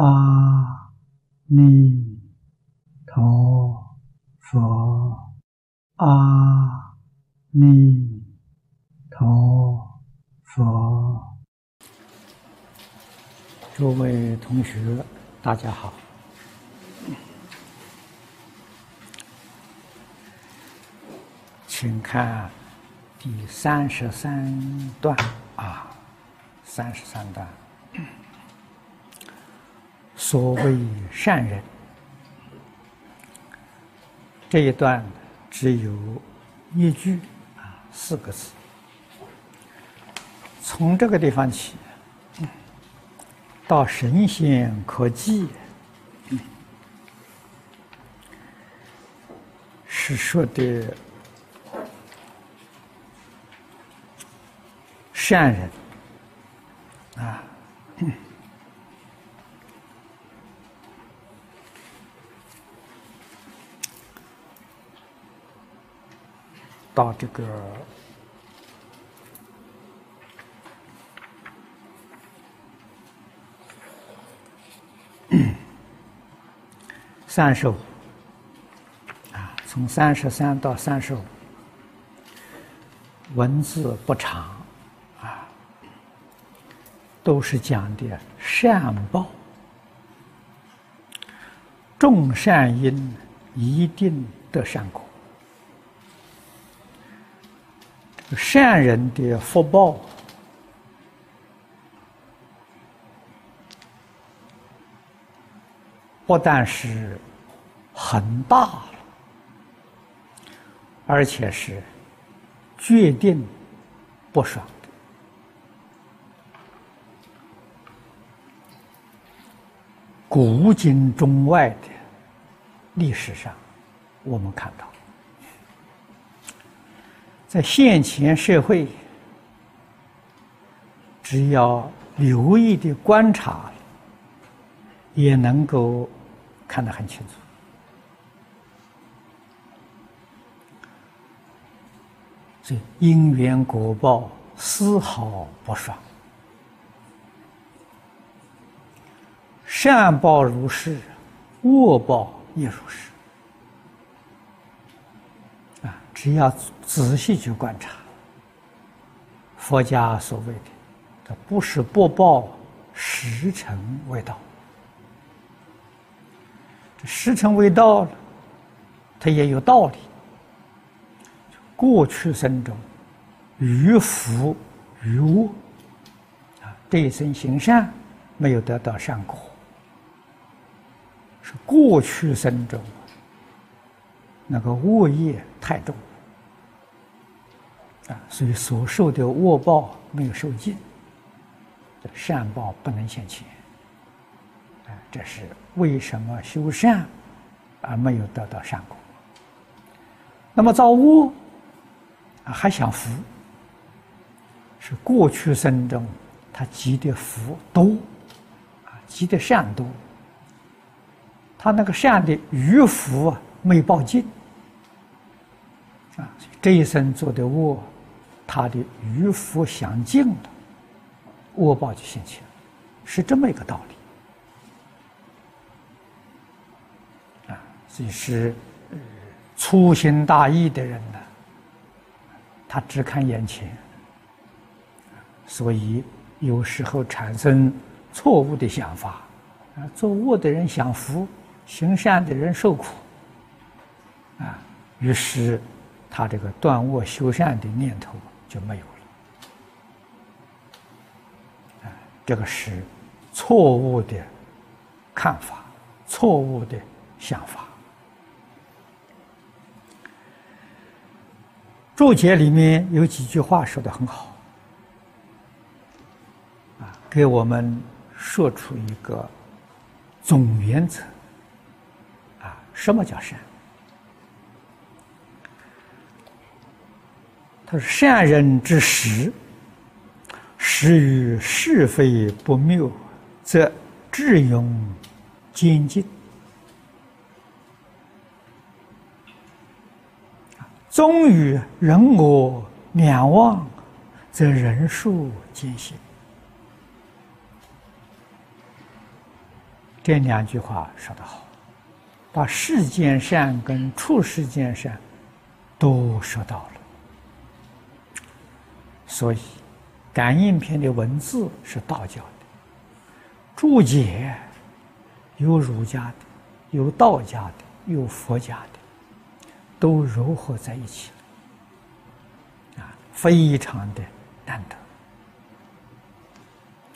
阿弥陀佛，阿弥陀佛。诸位同学，大家好，请看第三十三段啊，三十三段。所谓善人，这一段只有一句啊，四个字。从这个地方起，到神仙可记，是说的善人啊。到这个 三十五啊，从三十三到三十五，文字不长啊，都是讲的善报，种善因一定得善果。善人的福报，不但是很大，而且是决定不爽的。古今中外的历史上，我们看到。在现前社会，只要留意的观察，也能够看得很清楚。这因缘果报丝毫不爽，善报如是，恶报也如是。只要仔细去观察，佛家所谓的“这不是不报，时辰未到”。这时辰未到了，它也有道理。过去生中，于福于恶，啊，这一生行善，没有得到善果，是过去生中那个恶业太重。啊，所以所受的恶报没有受尽，善报不能现前。啊，这是为什么修善而没有得到善果？那么造恶啊，还享福，是过去生中他积的福多，啊，积的善多，他那个善的余福啊没报尽，啊，这一生做的恶。他的渔夫享尽了，恶报就现前，是这么一个道理啊。所以是粗心大意的人呢，他只看眼前，所以有时候产生错误的想法啊。做恶的人享福，行善的人受苦啊。于是他这个断恶修善的念头。就没有了，啊，这个是错误的看法，错误的想法。注解里面有几句话说的很好，啊，给我们说出一个总原则，啊，什么叫善？他说：“善人之时，始于是非不谬，则智勇坚进；终于人我两忘，则人数艰辛。”这两句话说得好，把世间善跟处世间善都说到了。所以，感应篇的文字是道教的，注解有儒家的，有道家的，有佛家的，都糅合在一起了，啊，非常的难得。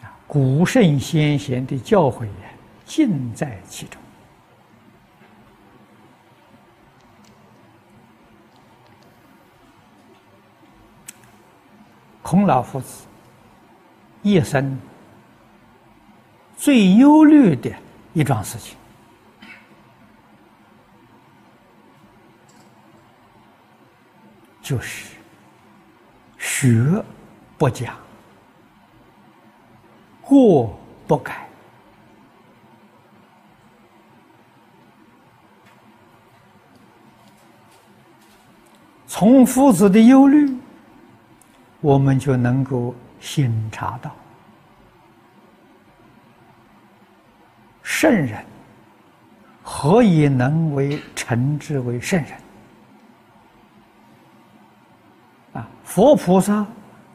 啊，古圣先贤的教诲呀，尽在其中。孔老夫子一生最忧虑的一桩事情，就是学不讲，过不改。从夫子的忧虑。我们就能够心察到，圣人何以能为称之为圣人？啊，佛菩萨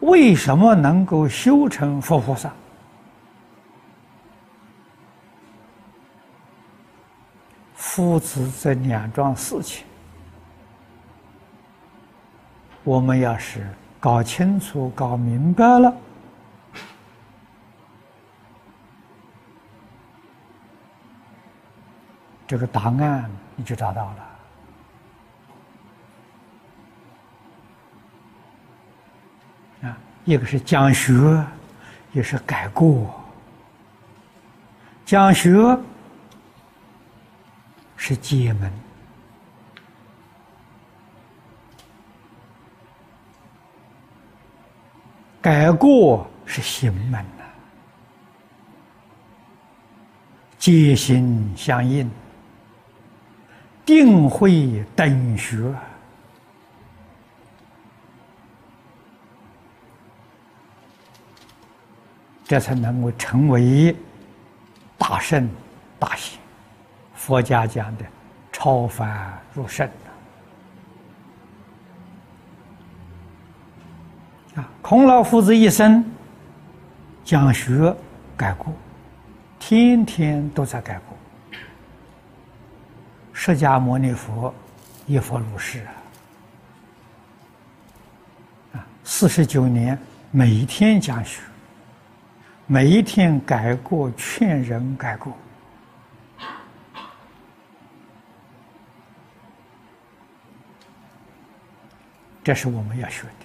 为什么能够修成佛菩萨？父子这两桩事情，我们要是。搞清楚、搞明白了，这个答案你就找到了。啊，一个是讲学，也是改过。讲学是解门。改过是行门呐，戒心相应，定慧等学，这才能够成为大圣大贤。佛家讲的超凡入圣。孔老夫子一生讲学改过，天天都在改过。释迦牟尼佛一佛如是啊，啊，四十九年每一天讲学，每一天改过，劝人改过，这是我们要学的。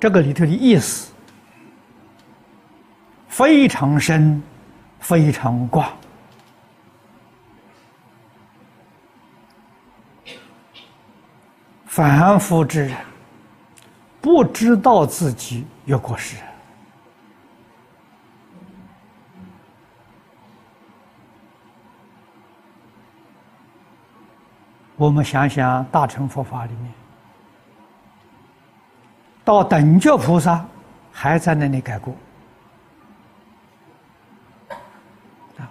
这个里头的意思非常深，非常广。凡夫之人不知道自己有过失。我们想想大乘佛法里面。到等觉菩萨还在那里改过！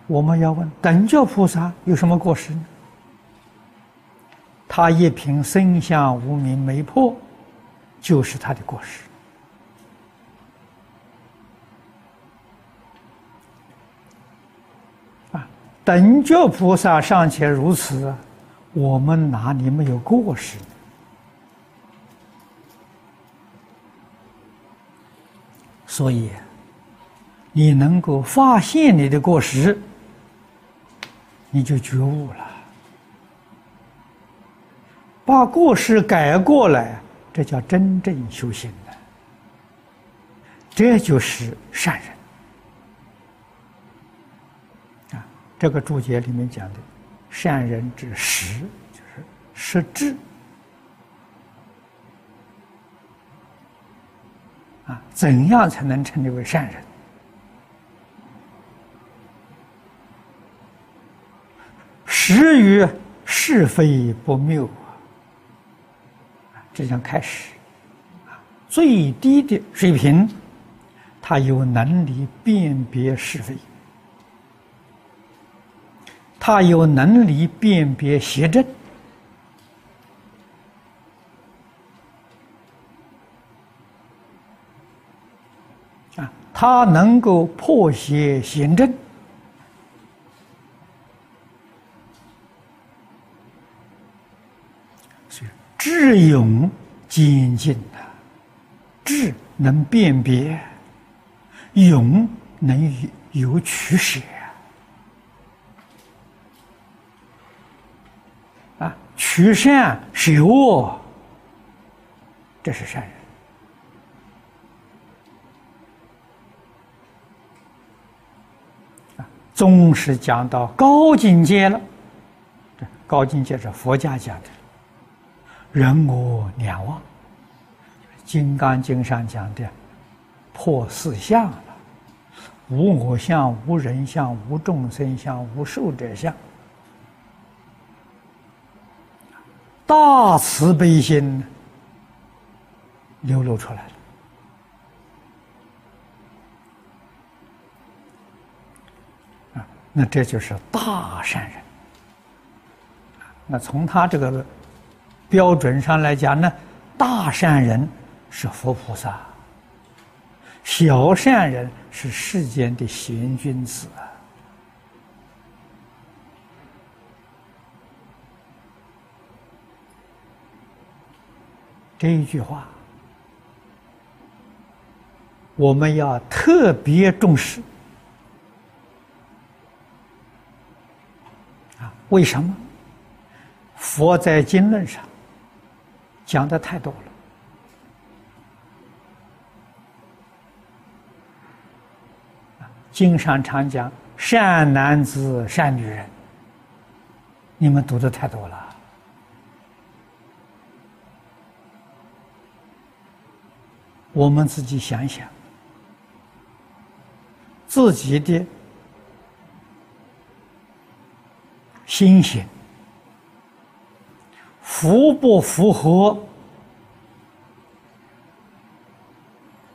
我们要问等觉菩萨有什么过失呢？他一品生相无明没破，就是他的过失啊！等觉菩萨尚且如此，我们哪里没有过失？所以，你能够发现你的过失，你就觉悟了。把过失改过来，这叫真正修行的，这就是善人。啊，这个注解里面讲的，善人之实，就是实质。啊，怎样才能称之为善人？始于是非不谬啊，这将开始啊，最低的水平，他有能力辨别是非，他有能力辨别邪正。啊，他能够破邪行正。智勇精进啊，智能辨别，勇能有取舍啊，取善舍恶，这是善人啊。总是讲到高境界了，高境界是佛家讲的。人我两忘，《金刚经》上讲的破四相了，无我相、无人相、无众生相、无寿者相，大慈悲心流露出来了那这就是大善人那从他这个。标准上来讲呢，大善人是佛菩萨，小善人是世间的贤君子啊。这一句话，我们要特别重视为什么？佛在经论上。讲的太多了，经上常讲善男子、善女人，你们读的太多了。我们自己想想，自己的心性。符不符合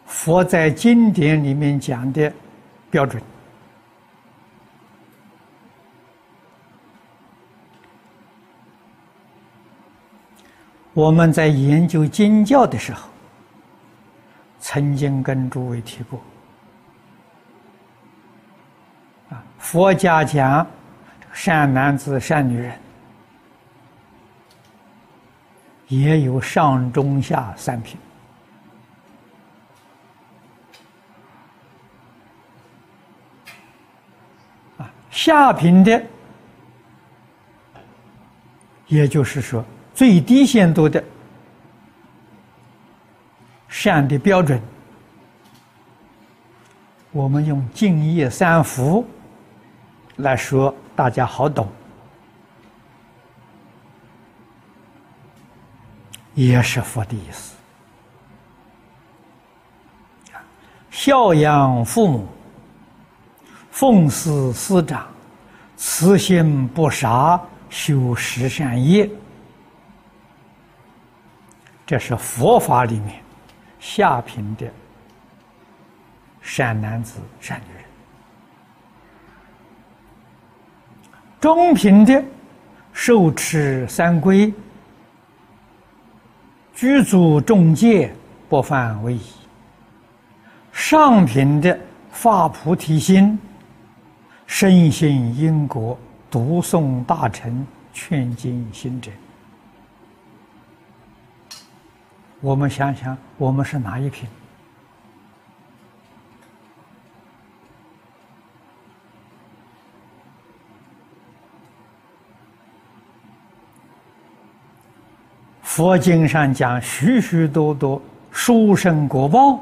佛在经典里面讲的标准？我们在研究经教的时候，曾经跟诸位提过，啊，佛家讲善男子、善女人。也有上中下三品啊，下品的，也就是说最低限度的善的标准，我们用敬业三福来说，大家好懂。也是佛的意思，孝养父母，奉事师长，慈心不杀，修十善业，这是佛法里面下品的善男子、善女人。中品的受持三规。居住众戒不犯为宜，上品的发菩提心，深信因果，读诵大乘，劝进行者。我们想想，我们是哪一品？佛经上讲许许多多殊胜果报，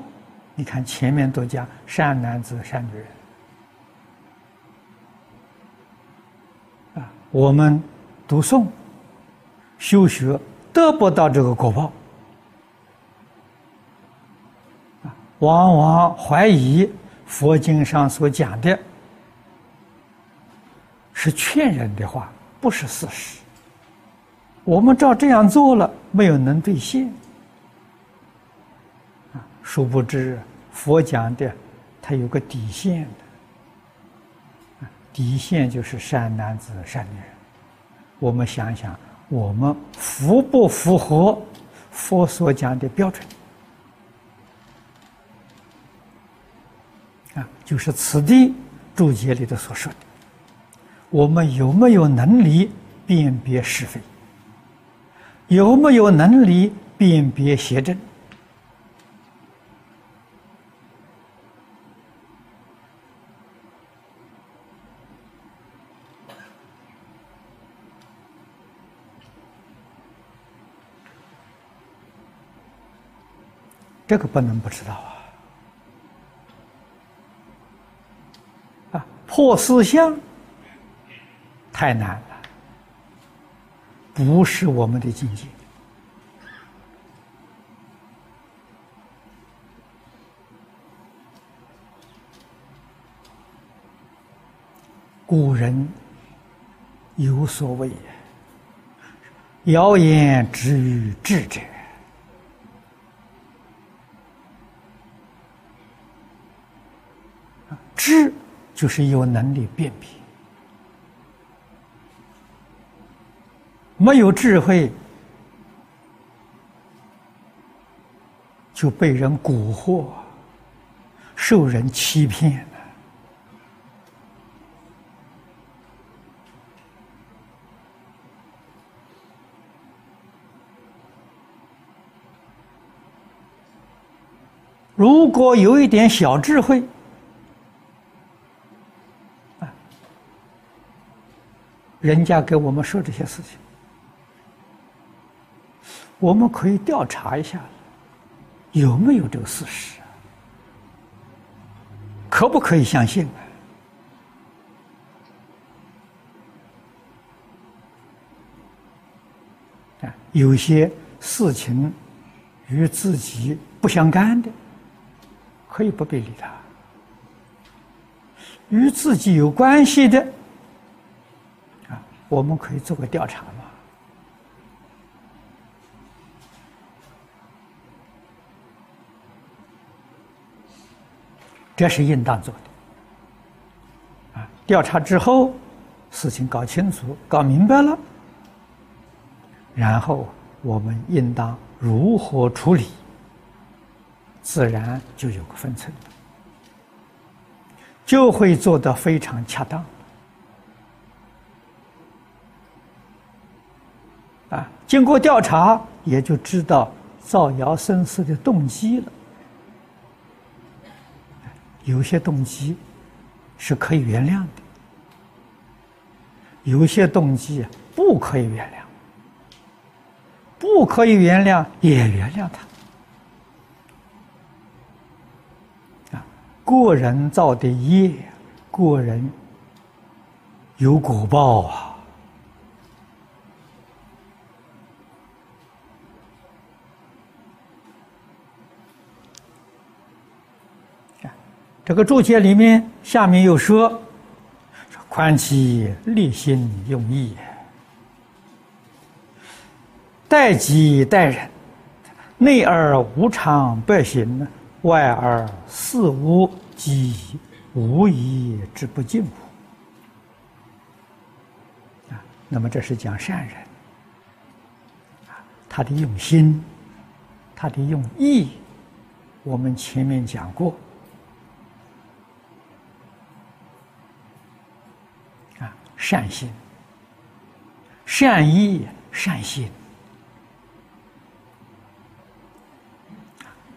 你看前面都讲善男子、善女人。啊，我们读诵、修学得不到这个果报。啊，往往怀疑佛经上所讲的是劝人的话，不是事实。我们照这样做了，没有能兑现啊！殊不知佛讲的它有个底线的，底线就是善男子、善女人。我们想想，我们符不符合佛所讲的标准？啊，就是此地注解里头所说的，我们有没有能力辨别是非？有没有能力辨别邪正？这个不能不知道啊！啊，破思想太难，不是我们的境界。古人有所谓：“谣言止于智者。”智就是有能力辨别，没有智慧就被人蛊惑，受人欺骗。如果有一点小智慧，人家给我们说这些事情，我们可以调查一下，有没有这个事实，可不可以相信啊？有些事情与自己不相干的，可以不必理他；与自己有关系的。啊我们可以做个调查？这是应当做的。啊，调查之后，事情搞清楚、搞明白了，然后我们应当如何处理，自然就有个分寸，就会做得非常恰当。啊，经过调查，也就知道造谣生事的动机了。有些动机是可以原谅的，有些动机不可以原谅，不可以原谅也原谅他。啊，个人造的业，个人有果报啊。这个注解里面下面又说：“说宽其立心用意，待己待人，内而无常不行，外而似无己无疑之不尽乎？”啊，那么这是讲善人，他的用心，他的用意，我们前面讲过。善心、善意、善心、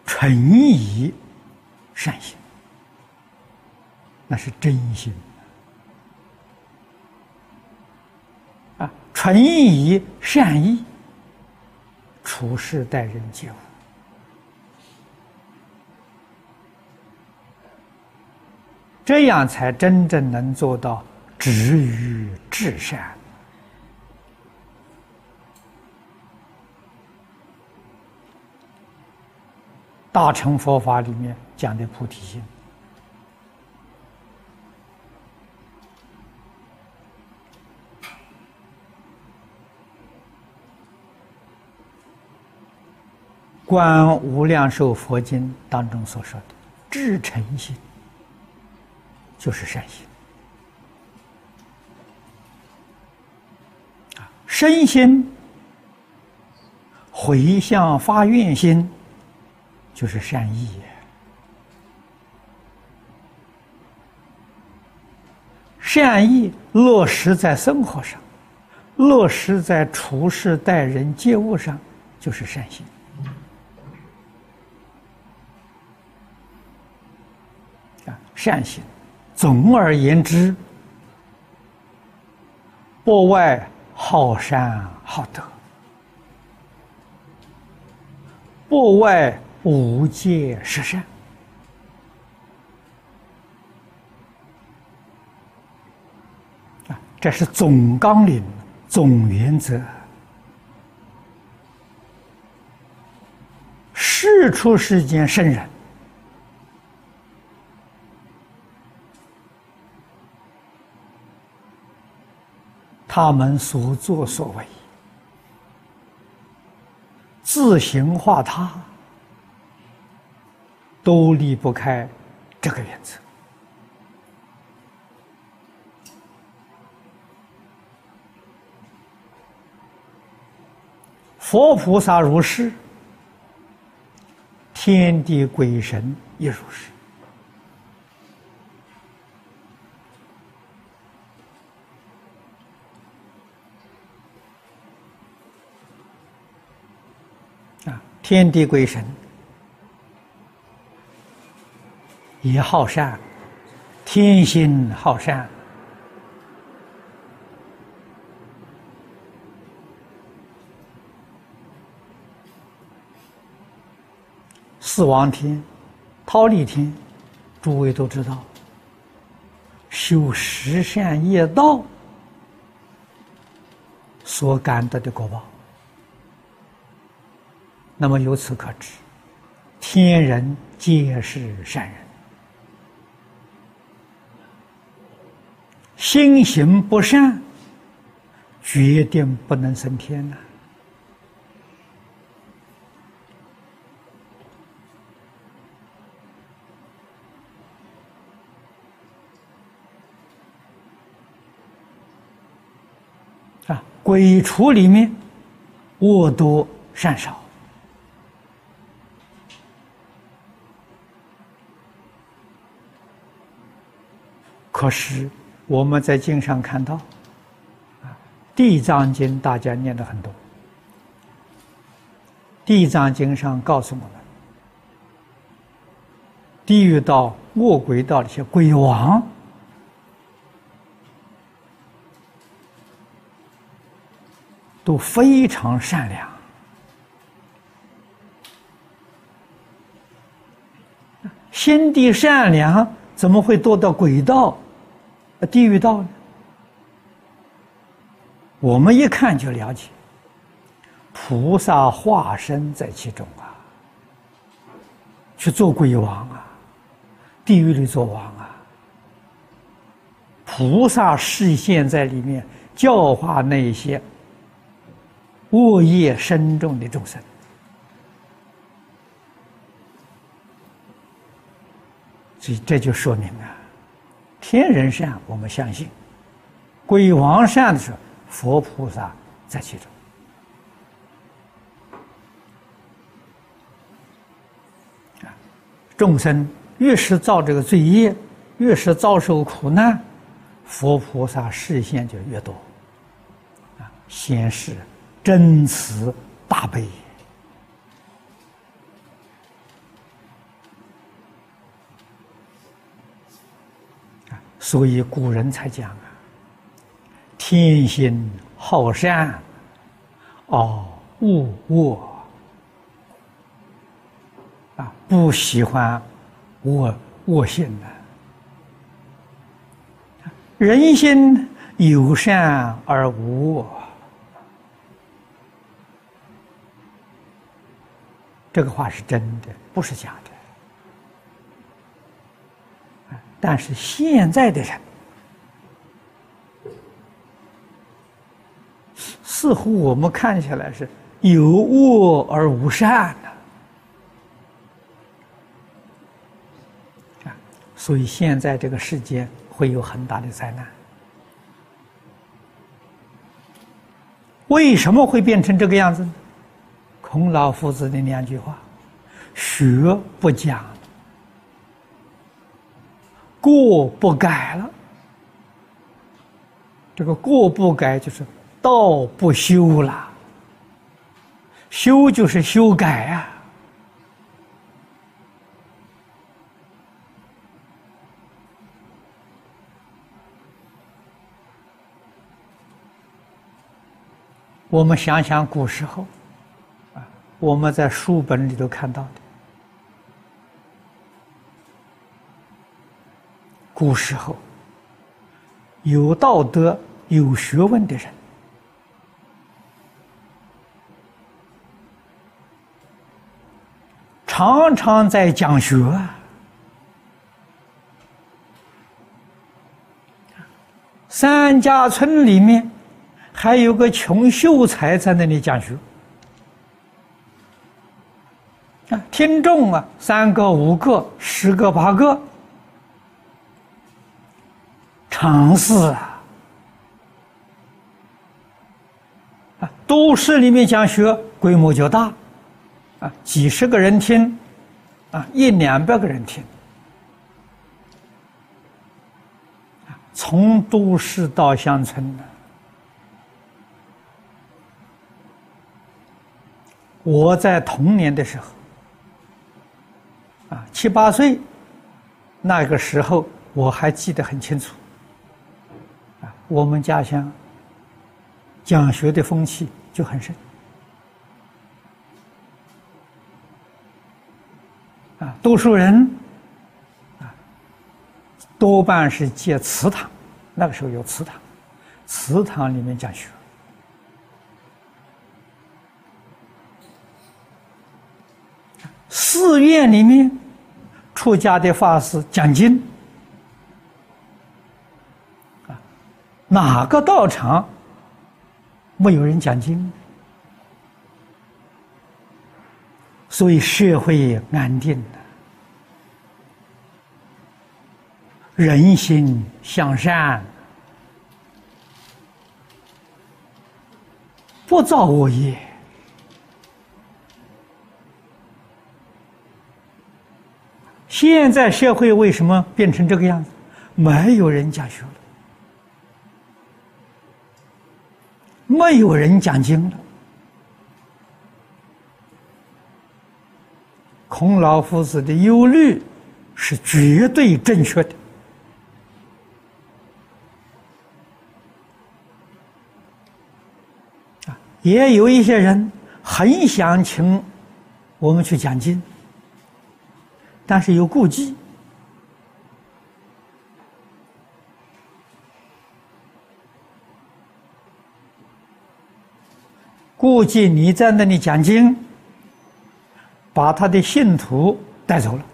纯以善心，那是真心啊！纯以善意处事待人接物，这样才真正能做到。止于至善，大乘佛法里面讲的菩提心，《观无量寿佛经》当中所说的至诚心。就是善心身心回向发愿心就是善意。善意落实在生活上，落实在处事待人接物上，就是善心。啊，善心，总而言之，不外好善好德，不外无戒十善。这是总纲领、总原则。世出世间圣人，他们所作所为，自行化他，都离不开这个原则。佛菩萨如是，天地鬼神亦如是。啊，天地鬼神也好善，天心好善。四王天、忉利天，诸位都知道，修十善业道所感得的果报。那么由此可知，天人皆是善人，心行不善，决定不能升天呐。啊鬼畜里面，恶多善少。可是我们在经上看到，啊，《地藏经》大家念的很多，《地藏经》上告诉我们，地狱道、恶鬼道的些鬼王。都非常善良，心地善良，怎么会堕到鬼道、地狱道呢？我们一看就了解，菩萨化身在其中啊，去做鬼王啊，地狱里做王啊，菩萨示现在里面教化那些。恶业深重的众生，所以这就说明啊，天人善我们相信，鬼王善的时候，佛菩萨在其中。啊，众生越是造这个罪业，越是遭受苦难，佛菩萨视线就越多。啊，显示。真慈大悲，所以古人才讲啊，天心好善，哦恶恶啊，不喜欢恶恶心的，人心有善而无恶。这个话是真的，不是假的。但是现在的人，似乎我们看起来是有恶而无善的。啊，所以现在这个世界会有很大的灾难。为什么会变成这个样子呢？孔老夫子的两句话：“学不讲，过不改了。”这个过不改就是道不修了，修就是修改啊。我们想想古时候，啊，我们在书本里头看到的，古时候有道德、有学问的人，常常在讲学，三家村里面。还有个穷秀才在那里讲学。啊，听众啊，三个、五个、十个、八个，城市啊！啊，都市里面讲学规模就大，啊，几十个人听，啊，一两百个人听，从都市到乡村呢。我在童年的时候，啊，七八岁，那个时候我还记得很清楚。我们家乡讲学的风气就很盛。啊，多数人，啊，多半是借祠堂，那个时候有祠堂，祠堂里面讲学。寺院里面，出家的法师讲经，哪个道场没有人讲经？所以社会安定，人心向善，不造恶业。现在社会为什么变成这个样子？没有人讲学了，没有人讲经了。孔老夫子的忧虑是绝对正确的啊！也有一些人很想请我们去讲经。但是有顾忌，顾忌你在那里讲经，把他的信徒带走了，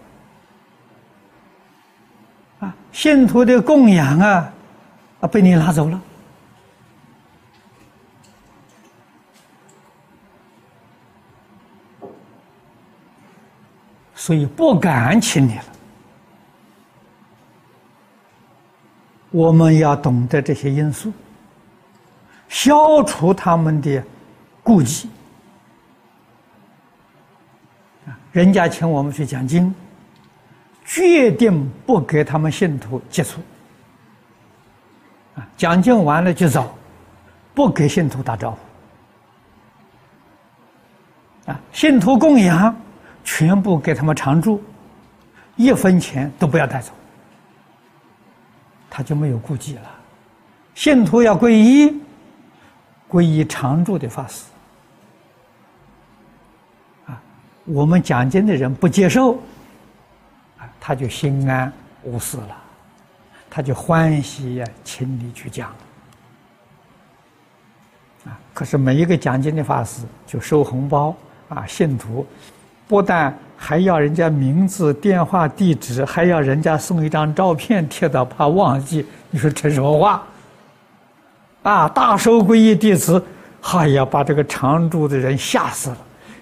啊，信徒的供养啊，啊，被你拿走了。所以不敢请你了。我们要懂得这些因素，消除他们的顾忌。人家请我们去讲经，决定不给他们信徒接触。啊，讲经完了就走，不给信徒打招呼。啊，信徒供养。全部给他们常住，一分钱都不要带走，他就没有顾忌了。信徒要皈依，皈依常住的法师。啊，我们讲经的人不接受，啊，他就心安无事了，他就欢喜呀，请你去讲。啊，可是每一个讲经的法师就收红包啊，信徒。不但还要人家名字、电话、地址，还要人家送一张照片贴到，怕忘记。你说这什么话？啊，大收皈依弟子，哎呀，把这个常住的人吓死了。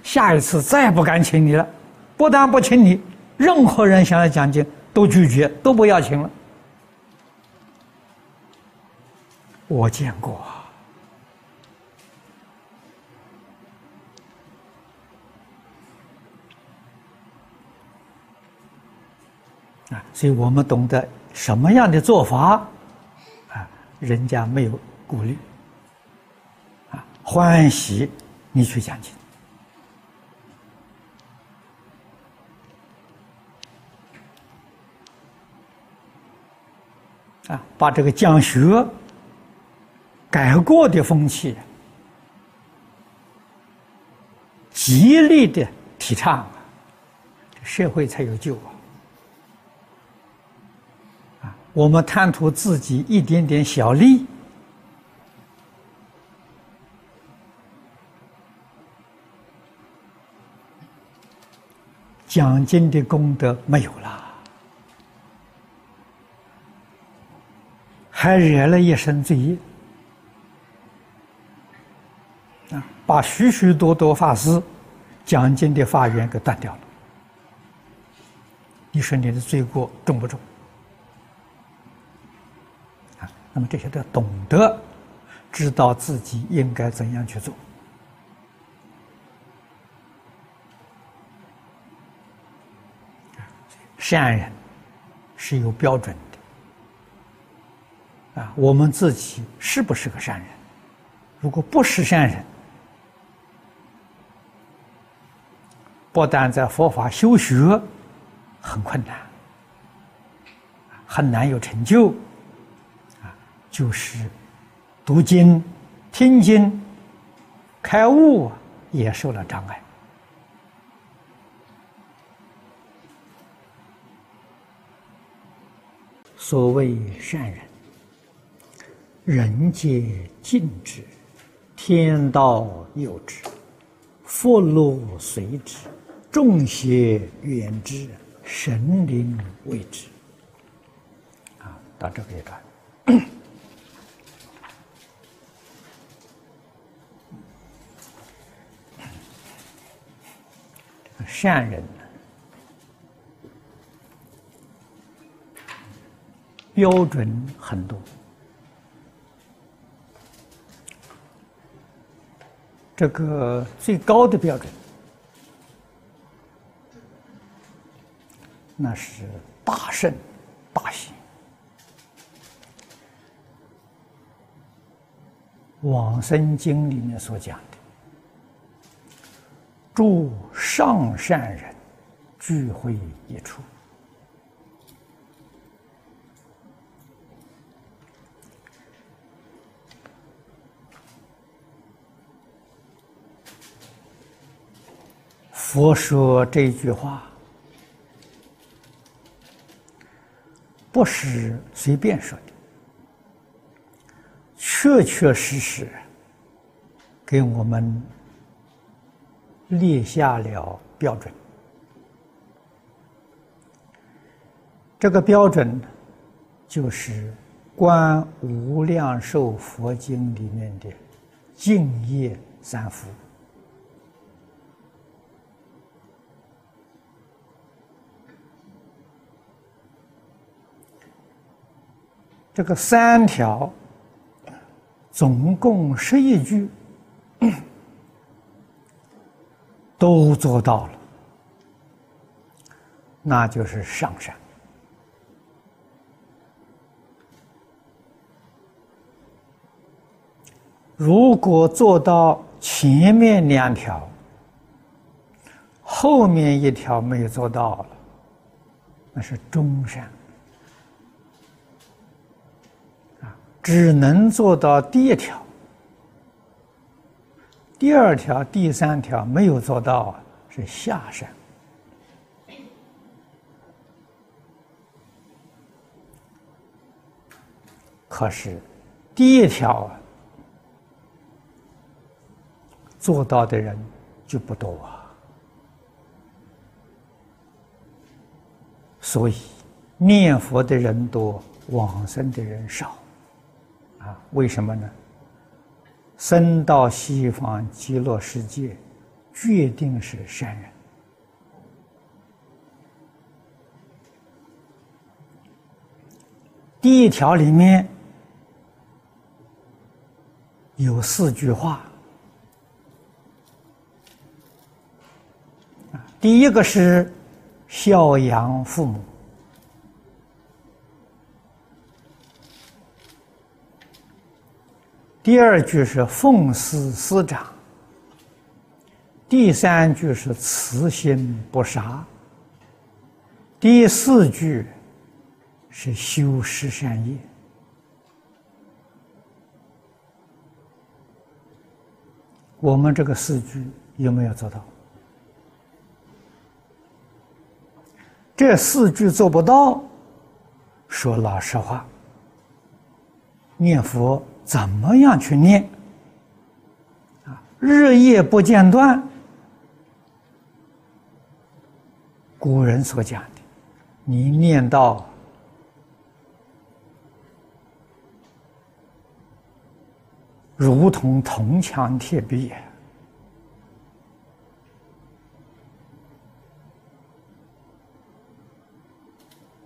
下一次再不敢请你了。不但不请你，任何人想要讲经，都拒绝，都不要请了。我见过啊，所以我们懂得什么样的做法啊，人家没有顾虑啊，欢喜你去讲经。啊，把这个讲学改过的风气极力的提倡，社会才有救啊！啊，我们贪图自己一点点小利，讲经的功德没有了。还惹了一身罪业啊！把许许多多法师讲经的法缘给断掉了。你说你的罪过重不重？啊，那么这些都要懂得，知道自己应该怎样去做。善人是有标准的。啊，我们自己是不是个善人？如果不是善人，不但在佛法修学很困难，很难有成就，啊，就是读经、听经、开悟也受了障碍。所谓善人。人皆敬之，天道佑之，福禄随之，众邪远之，神灵为之。啊，到这个一段，善人标准很多。这个最高的标准，那是大圣大贤。往生经里面所讲的，诸上善人聚会一处。佛说这句话，不是随便说的，确确实实给我们列下了标准。这个标准就是《观无量寿佛经》里面的净业三福。这个三条，总共十一句，都做到了，那就是上善。如果做到前面两条，后面一条没有做到了，那是中善。只能做到第一条，第二条、第三条没有做到，是下山。可是第一条做到的人就不多啊，所以念佛的人多，往生的人少。为什么呢？生到西方极乐世界，决定是善人。第一条里面有四句话，第一个是孝养父母，第二句是奉事师长，第三句是慈心不杀，第四句。是修十善业，我们这个四句有没有做到？这四句做不到，说老实话，念佛怎么样去念？啊，日夜不间断，古人所讲的，你念到。如同铜墙铁壁，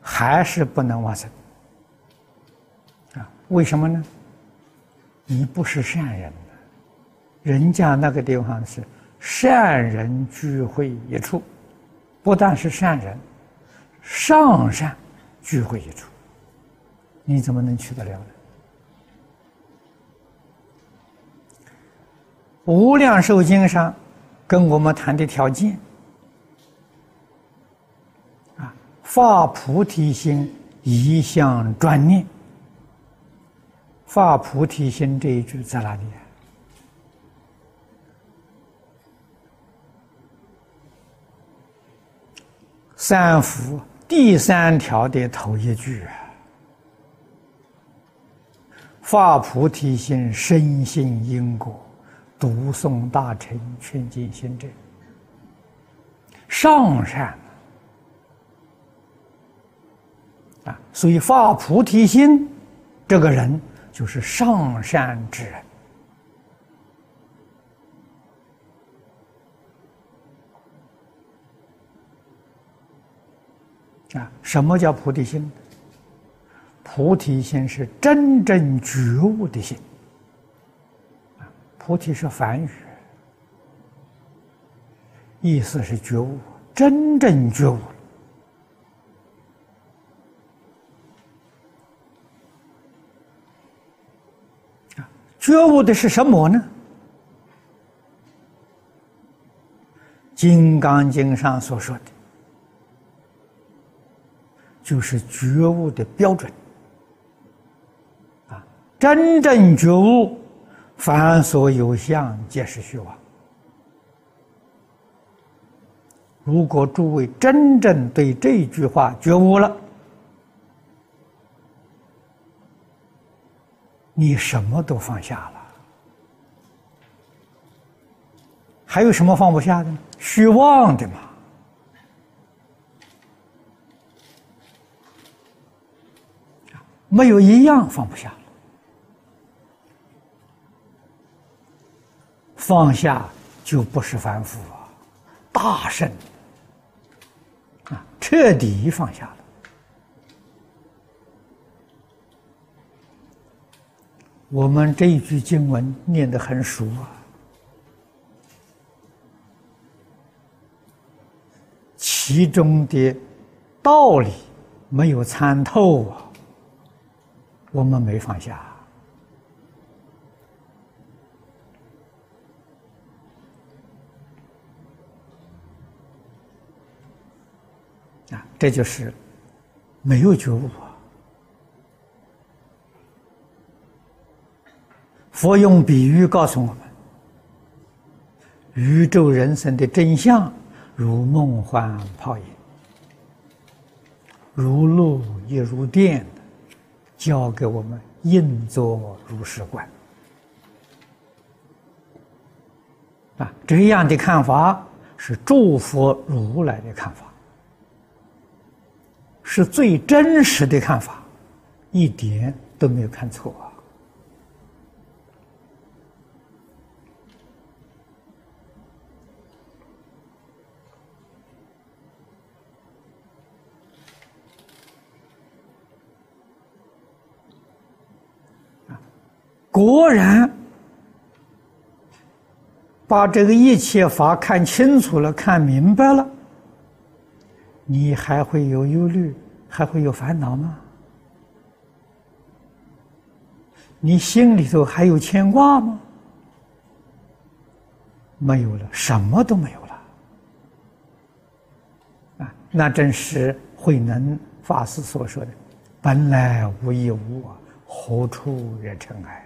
还是不能完成啊？为什么呢？你不是善人，人家那个地方是善人聚会一处，不但是善人，上善聚会一处，你怎么能去得了呢？无量寿经上跟我们谈的条件啊，发菩提心，一向专念。发菩提心这一句在哪里？三福第三条的头一句啊，发菩提心，深信因果。读诵大乘劝进心者，上善啊，所以发菩提心，这个人就是上善之人啊。什么叫菩提心？菩提心是真正觉悟的心。菩提是梵语，意思是觉悟，真正觉悟觉悟的是什么呢？《金刚经》上所说的，就是觉悟的标准。啊，真正觉悟。凡所有相，皆是虚妄。如果诸位真正对这句话觉悟了，你什么都放下了，还有什么放不下的呢？虚妄的嘛，没有一样放不下。放下就不是凡夫啊，大圣啊，彻底放下了。我们这一句经文念得很熟啊，其中的道理没有参透啊，我们没放下啊。这就是没有觉悟啊！佛用比喻告诉我们：宇宙人生的真相，如梦幻泡影，如露亦如电，教给我们应作如是观。啊，这样的看法是诸佛如来的看法。是最真实的看法，一点都没有看错果然把这个一切法看清楚了、看明白了，你还会有忧虑，还会有烦恼吗？你心里头还有牵挂吗？没有了，什么都没有了。啊，那正是慧能法师所说的：“本来无一物，何处惹尘埃？”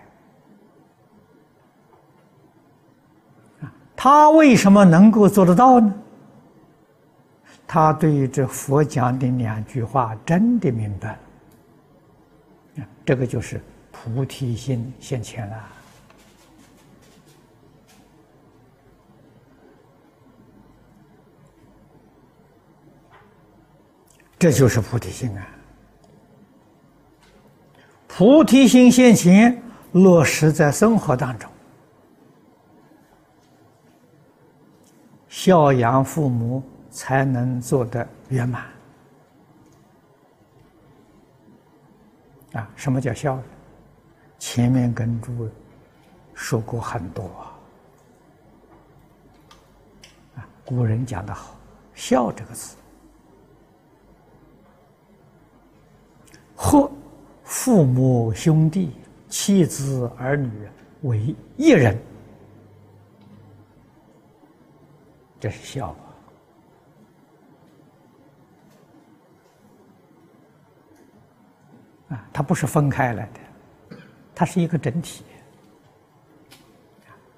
他为什么能够做得到呢？他对这佛讲的两句话真的明白了。这个就是菩提心现前了。这就是菩提心啊！菩提心现前，落实在生活当中，孝养父母才能做得圆满。啊，什么叫孝？前面跟诸位说过很多啊。古人讲的好，“孝”这个字。和父母兄弟、妻子儿女为一人，这是孝啊！它不是分开来的，它是一个整体。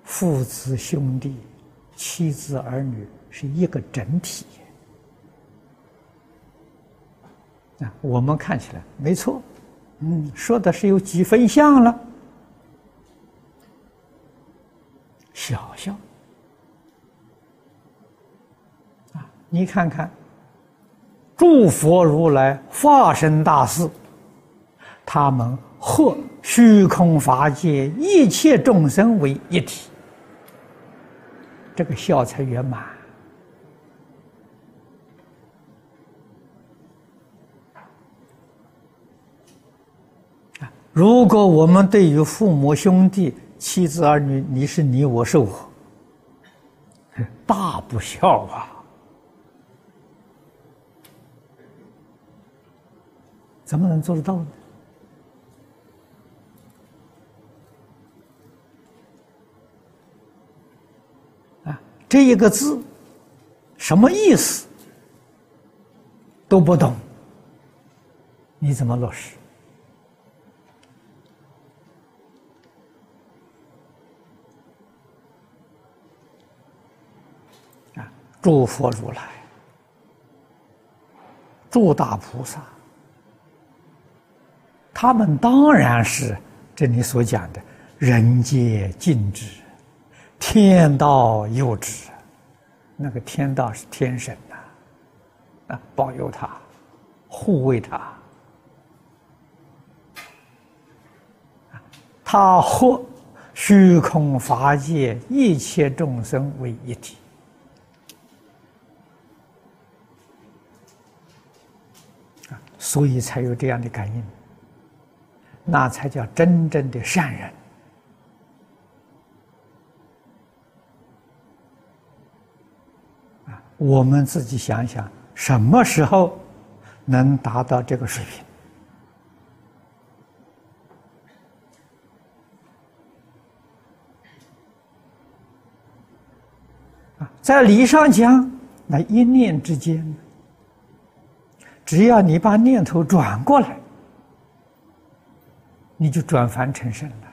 父子兄弟、妻子儿女是一个整体。啊，我们看起来没错，嗯，说的是有几分像了，小小啊，你看看，诸佛如来化身大士，他们和虚空法界一切众生为一体，这个孝才圆满。如果我们对于父母兄弟、妻子儿女，你是你，我是我，大不孝啊！怎么能做得到呢？啊，这一个字什么意思都不懂，你怎么落实？诸佛如来、诸大菩萨，他们当然是这里所讲的人皆尽知、天道佑之。那个天道是天神呐，啊，保佑他、护卫他，他和虚空法界一切众生为一体。所以才有这样的感应，那才叫真正的善人啊！我们自己想想，什么时候能达到这个水平啊？在理上讲，那一念之间。只要你把念头转过来，你就转凡成圣了，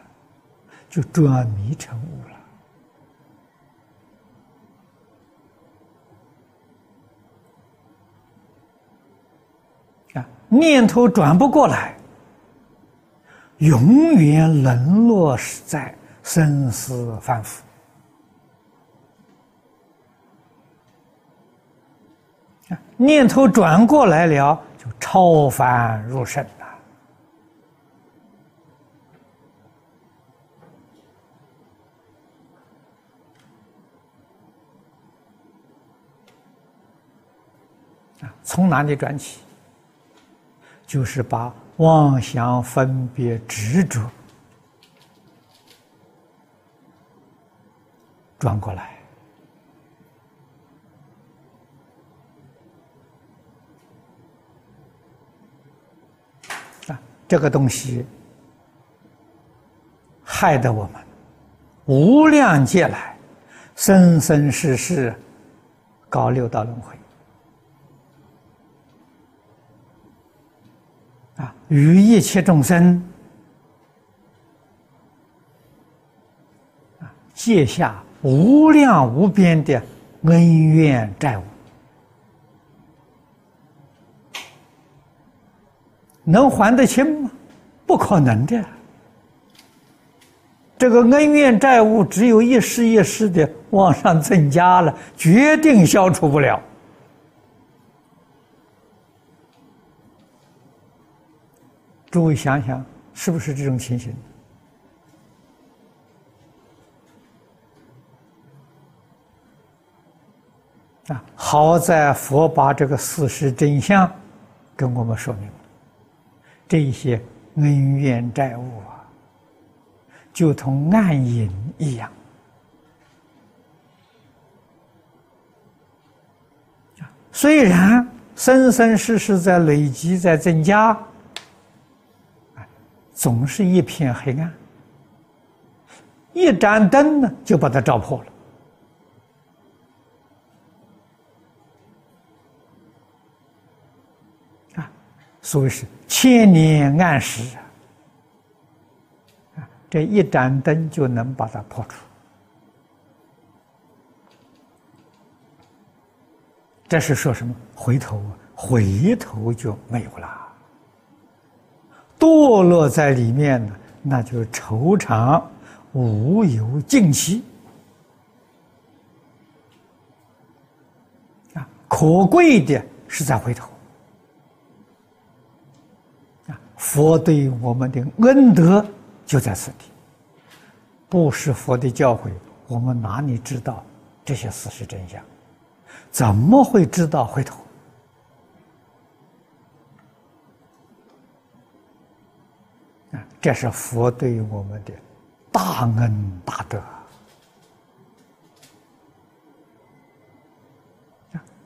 就转迷成悟了。啊，念头转不过来，永远沦落在生死反复。念头转过来了，就超凡入圣了。啊，从哪里转起？就是把妄想、分别、执着转过来啊，这个东西害得我们无量劫来生生世世搞六道轮回与一切众生啊。借下无量无边的恩怨债务，能还得清吗？不可能的。这个恩怨债务只有一世一世的往上增加了，决定消除不了。诸位想想，是不是这种情形？啊，好在佛把这个事实真相跟我们说明了，这些恩怨债务啊，就同暗影一样，虽然生生世世在累积，在增加，总是一片黑暗，一盏灯呢，就把它照破了。啊所谓是千年暗时啊，这一盏灯就能把它破除。这是说什么？回头，回头就没有了。堕落在里面呢，那就愁肠无有尽期啊！可贵的是在回头。啊佛对我们的恩德就在此地，不是佛的教诲，我们哪里知道这些事实真相？怎么会知道回头？啊，这是佛对我们的大恩大德。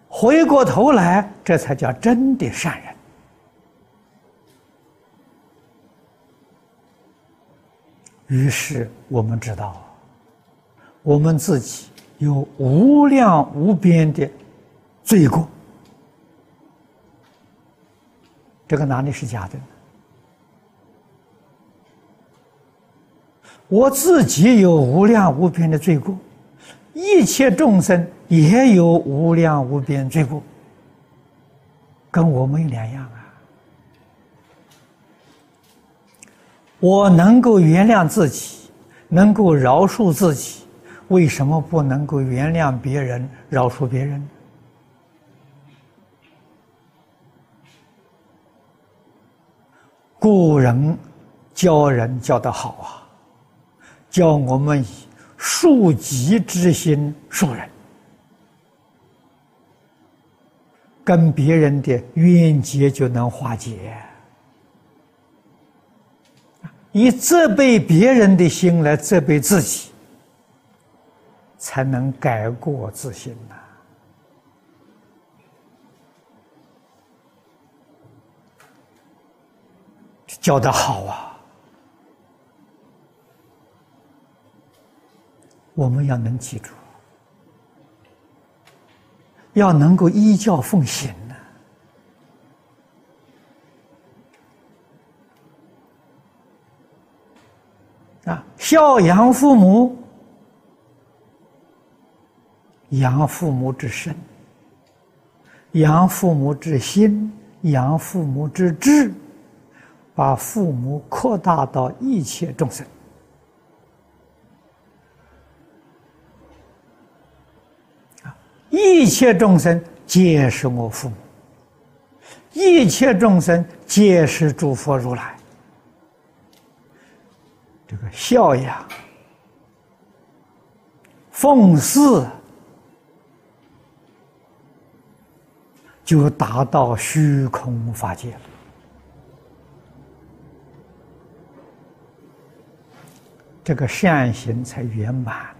回过头来，这才叫真的善人。于是我们知道，我们自己有无量无边的罪过。这个哪里是假的？我自己有无量无边的罪过，一切众生也有无量无边罪过，跟我们两样啊。我能够原谅自己，能够饶恕自己，为什么不能够原谅别人、饶恕别人？古人教人教得好啊，教我们以恕己之心恕人，跟别人的冤结就能化解。以责备别人的心来责备自己，才能改过自新呐。教的好啊！我们要能记住，要能够依教奉行。啊，孝养父母，养父母之身，养父母之心，养父母之志，把父母扩大到一切众生。一切众生皆是我父母，一切众生皆是诸佛如来。这个孝养、奉祀，就达到虚空法界了。这个善行才圆满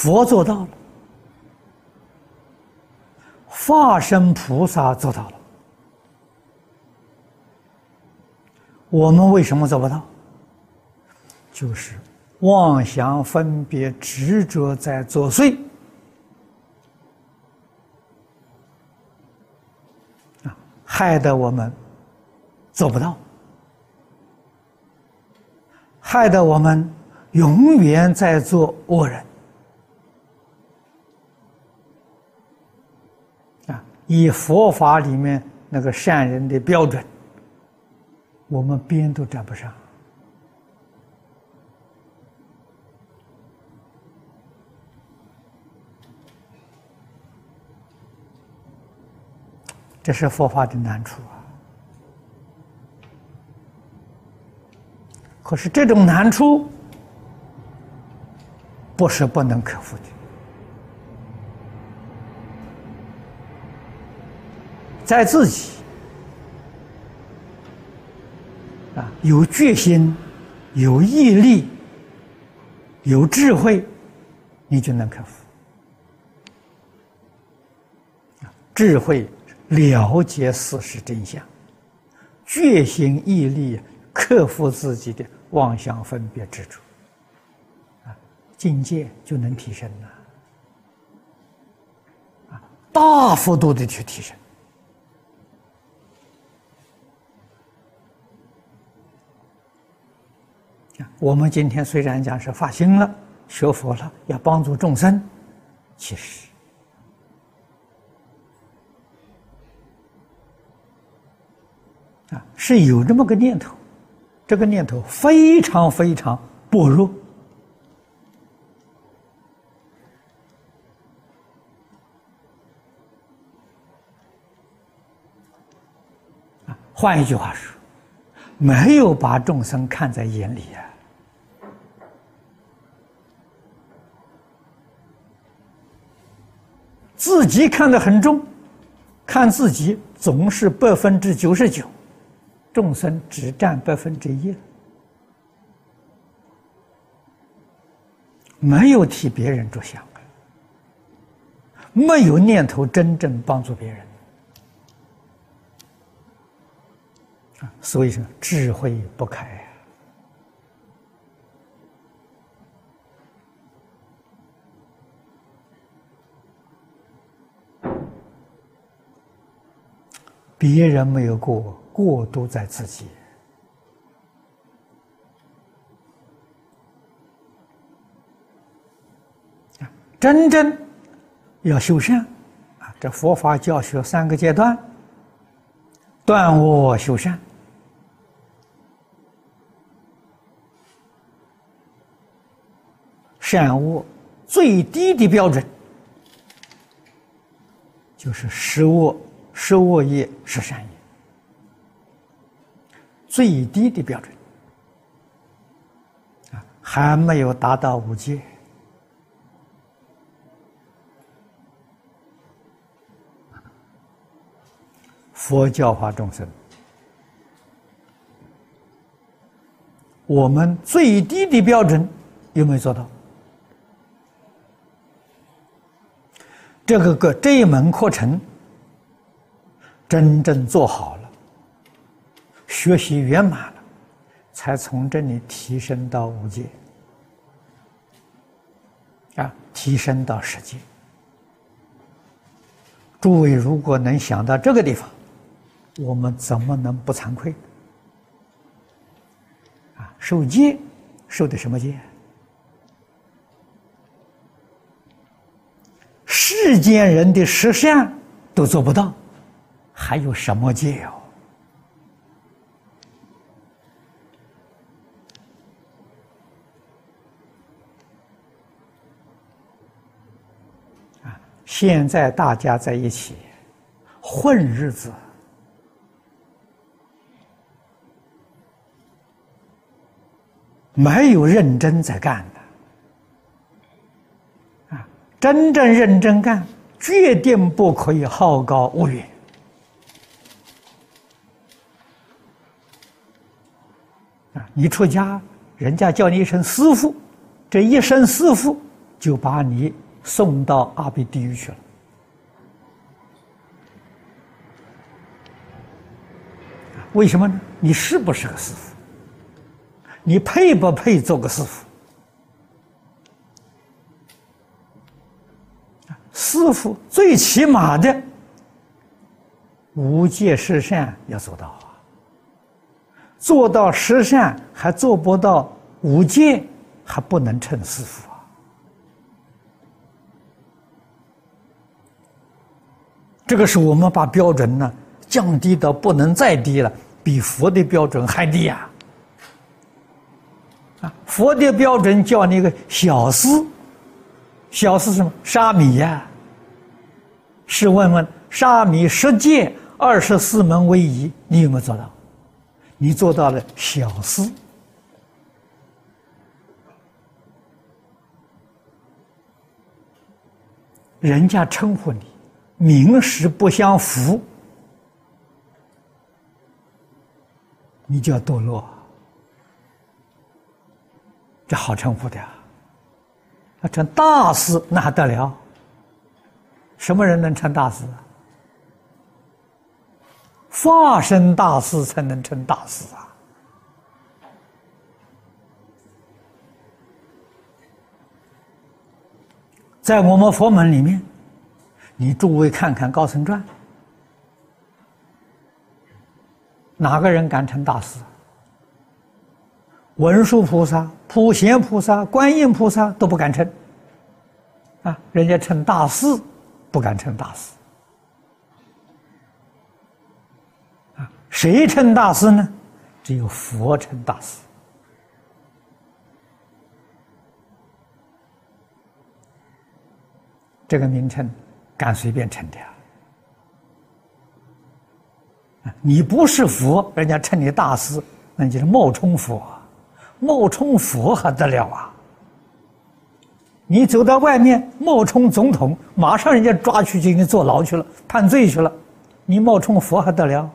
佛做到了，化身菩萨做到了，我们为什么做不到？就是妄想分别执着在作祟。啊，害得我们做不到，害得我们永远在做恶人啊！以佛法里面那个善人的标准，我们边都沾不上。这是佛法的难处啊！可是这种难处不是不能克服的，在自己啊有决心、有毅力、有智慧，你就能克服。智慧。了解事实真相，决心毅力克服自己的妄想分别执着，啊，境界就能提升了，啊，大幅度的去提升。我们今天虽然讲是发心了，学佛了，要帮助众生，其实。啊，是有这么个念头，这个念头非常非常薄弱。换一句话说，没有把众生看在眼里呀，自己看得很重，看自己总是百分之九十九。众生只占百分之一，没有替别人着想，没有念头真正帮助别人，所以说智慧不开别人没有过。过都在自己啊！真正要修善啊，这佛法教学三个阶段：断我修善，善恶最低的标准就是十恶，十恶业是善业。最低的标准啊，还没有达到五戒。佛教化众生，我们最低的标准有没有做到？这个个这一门课程真正做好了。学习圆满了，才从这里提升到五界，啊，提升到十界。诸位如果能想到这个地方，我们怎么能不惭愧？啊，受戒，受的什么戒？世间人的实相都做不到，还有什么戒哦？啊现在大家在一起混日子，没有认真在干的啊！真正认真干，决定不可以好高骛远啊！你出家，人家叫你一声师傅，这一声师傅就把你送到阿鼻地狱去了。为什么呢？你是不是个师傅？你配不配做个师傅？师傅最起码的无戒十善要做到！做到十善还做不到五戒，还不能称师傅啊！这个是我们把标准呢降低到不能再低了，比佛的标准还低呀！啊，佛的标准叫那个小师，小师什么？沙弥呀！试问问，沙弥十戒二十四门为宜，你有没有做到？你做到了小师，人家称呼你名实不相符，你就要堕落。这好称呼的啊！要成大师那还得了？什么人能成大师？化身大师才能成大师啊！在我们佛门里面，你诸位看看《高僧传》，哪个人敢成大师？文殊菩萨、普贤菩萨、观音菩萨都不敢称，啊，人家称大师，不敢称大师。谁称大师呢？只有佛称大师。这个名称敢随便称的呀？你不是佛，人家称你大师，那就是冒充佛。冒充佛还得了啊！你走到外面冒充总统，马上人家抓去就给你坐牢去了，判罪去了。你冒充佛还得了？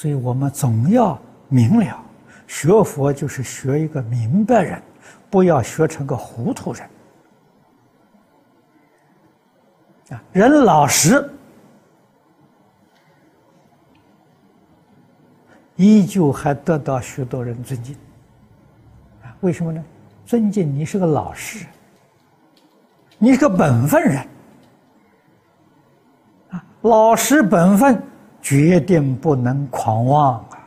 所以我们总要明了，学佛就是学一个明白人，不要学成个糊涂人。啊，人老实。依旧还得到许多人尊敬，啊，为什么呢？尊敬你是个老实人，你是个本分人，啊，老实本分决定不能狂妄啊，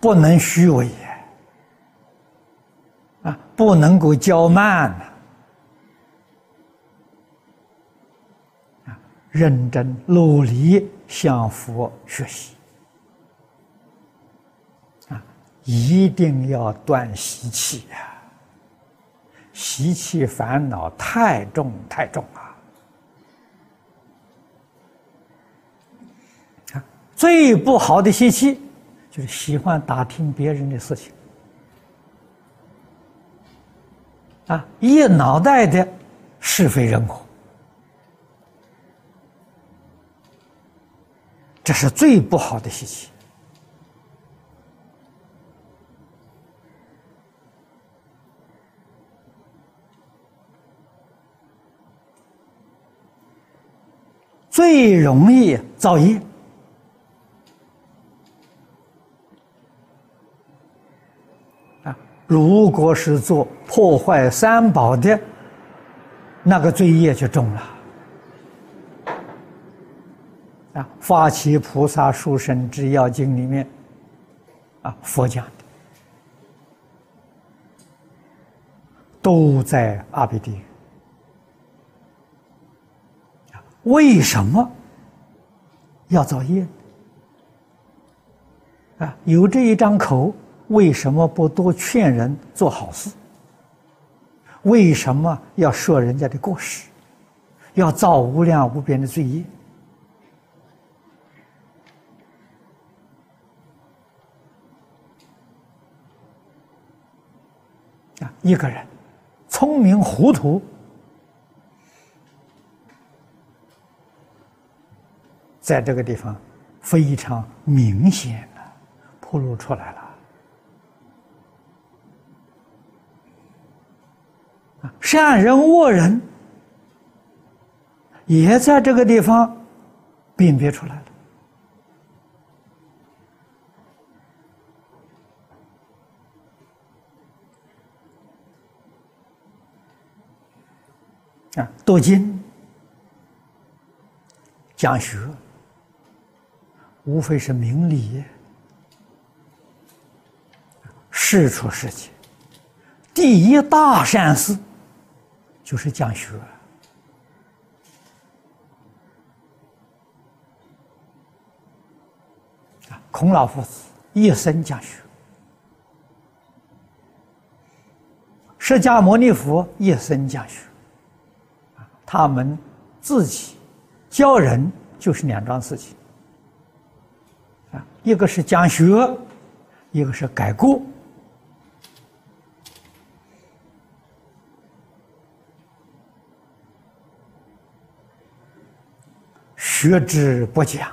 不能虚伪，啊，不能够骄慢。认真努力向佛学习啊！一定要断习气呀！习气烦恼太重太重！啊，最不好的习气就是喜欢打听别人的事情啊，一脑袋的是非人我。这是最不好的习气，最容易造业如果是做破坏三宝的，那个罪业就重了。啊，《发起菩萨殊胜之要经》里面，啊，佛讲的都在阿鼻地狱。为什么要造业？啊，有这一张口，为什么不多劝人做好事？为什么要说人家的过失？要造无量无边的罪业？啊，一个人聪明糊涂，在这个地方非常明显的暴露出来了。善人恶人也在这个地方辨别出来了。啊，读经讲学，无非是明理，事出世界，第一大善事就是讲学。啊，孔老夫子一生讲学，释迦牟尼佛一生讲学。他们自己教人就是两桩事情啊，一个是讲学，一个是改过。学之不讲，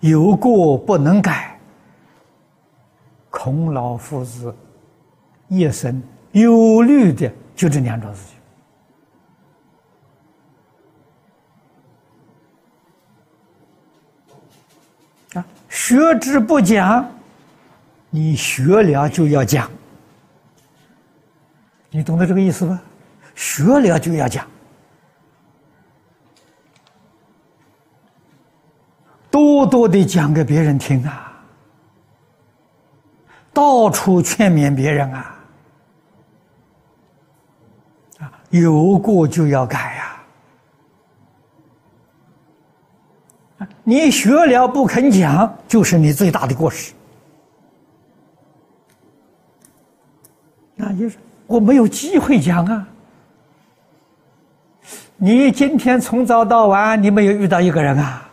有过不能改。孔老夫子一生忧虑的就这两桩事情啊。学之不讲，你学了就要讲，你懂得这个意思吗？学了就要讲，多多的讲给别人听啊，到处劝勉别人啊，啊，有过就要改呀。你学了不肯讲，就是你最大的过失。那就是我没有机会讲啊！你今天从早到晚，你没有遇到一个人啊？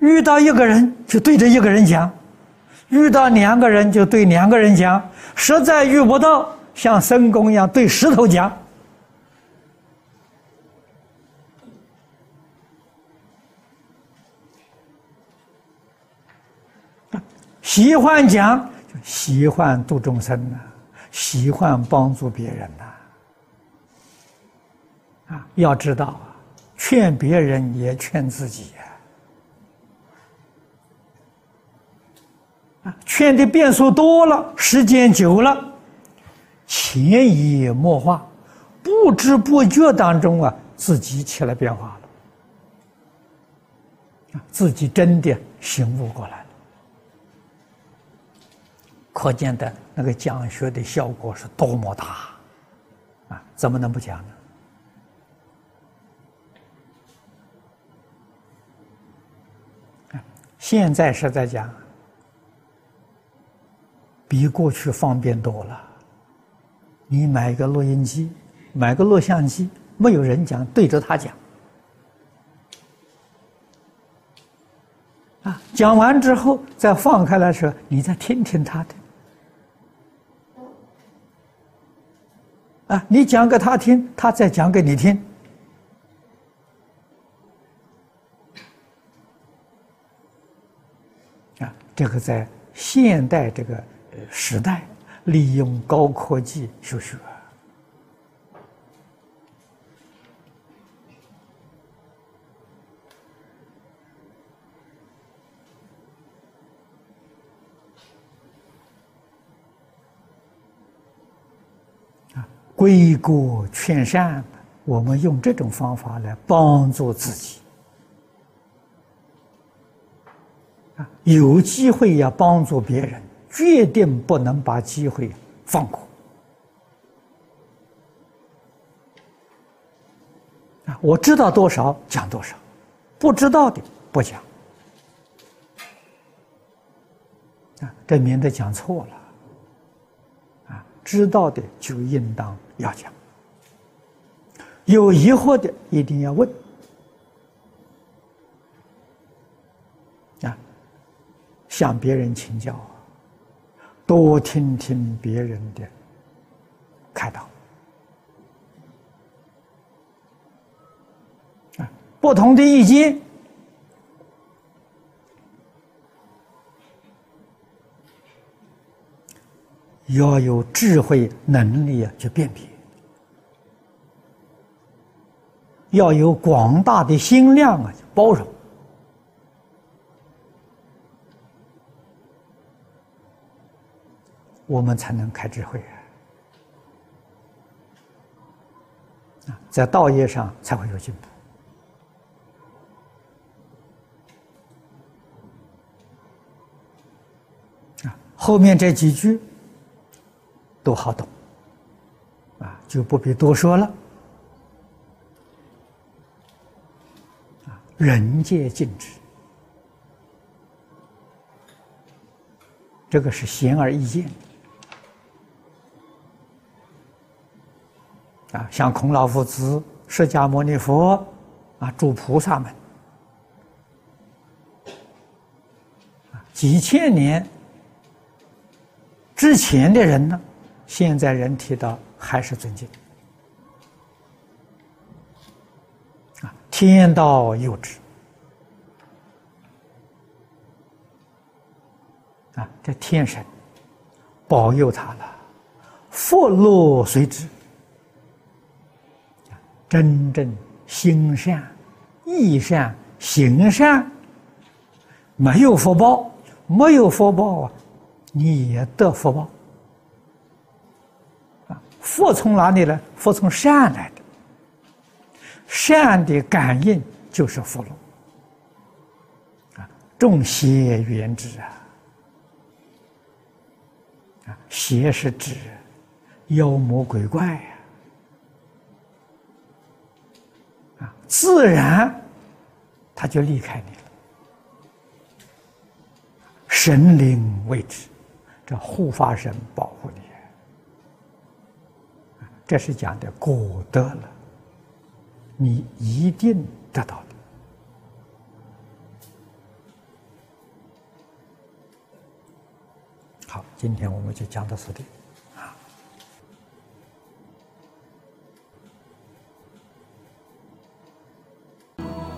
遇到一个人就对着一个人讲，遇到两个人就对两个人讲，实在遇不到，像深宫一样对石头讲。喜欢讲，就喜欢度众生呐，喜欢帮助别人呐。啊，要知道啊，劝别人也劝自己呀。啊，啊劝的变数多了，时间久了，潜移默化，不知不觉当中啊，自己起了变化了，自己真的醒悟过来了。可见的那个讲学的效果是多么大，啊，怎么能不讲呢？现在是在讲，比过去方便多了。你买个录音机，买个录像机，没有人讲，对着他讲，啊，讲完之后再放开来说，你再听听他的。啊，你讲给他听，他再讲给你听。啊，这个在现代这个时代，利用高科技学学。归国劝善，我们用这种方法来帮助自己。啊，有机会要帮助别人，决定不能把机会放过。啊，我知道多少讲多少，不知道的不讲。啊，这免得讲错了啊。知道的就应当要讲，有疑惑的一定要问啊，向别人请教，多听听别人的开导。啊，不同的意见，要有智慧能力啊，去辨别。要有广大的心量啊，包容。我们才能开智慧啊！在道业上才会有进步啊！后面这几句都好懂啊，就不必多说了啊！人皆尽之，这个是显而易见的。啊，像孔老夫子、释迦牟尼佛，啊，诸菩萨们，几千年之前的人呢，现在人提到还是尊敬。啊，天道佑之。啊，这天神保佑他了，福禄随之。真正心善、意善、行善，没有福报，没有福报啊，你也得福报。啊，福从哪里来？福从善来的，善的感应就是福禄。啊，众邪缘之啊，啊，邪是指妖魔鬼怪呀。自然，他就离开你了。神灵为之，这护法神保护你，这是讲的果德了，你一定得到的。好，今天我们就讲到此地。Bye.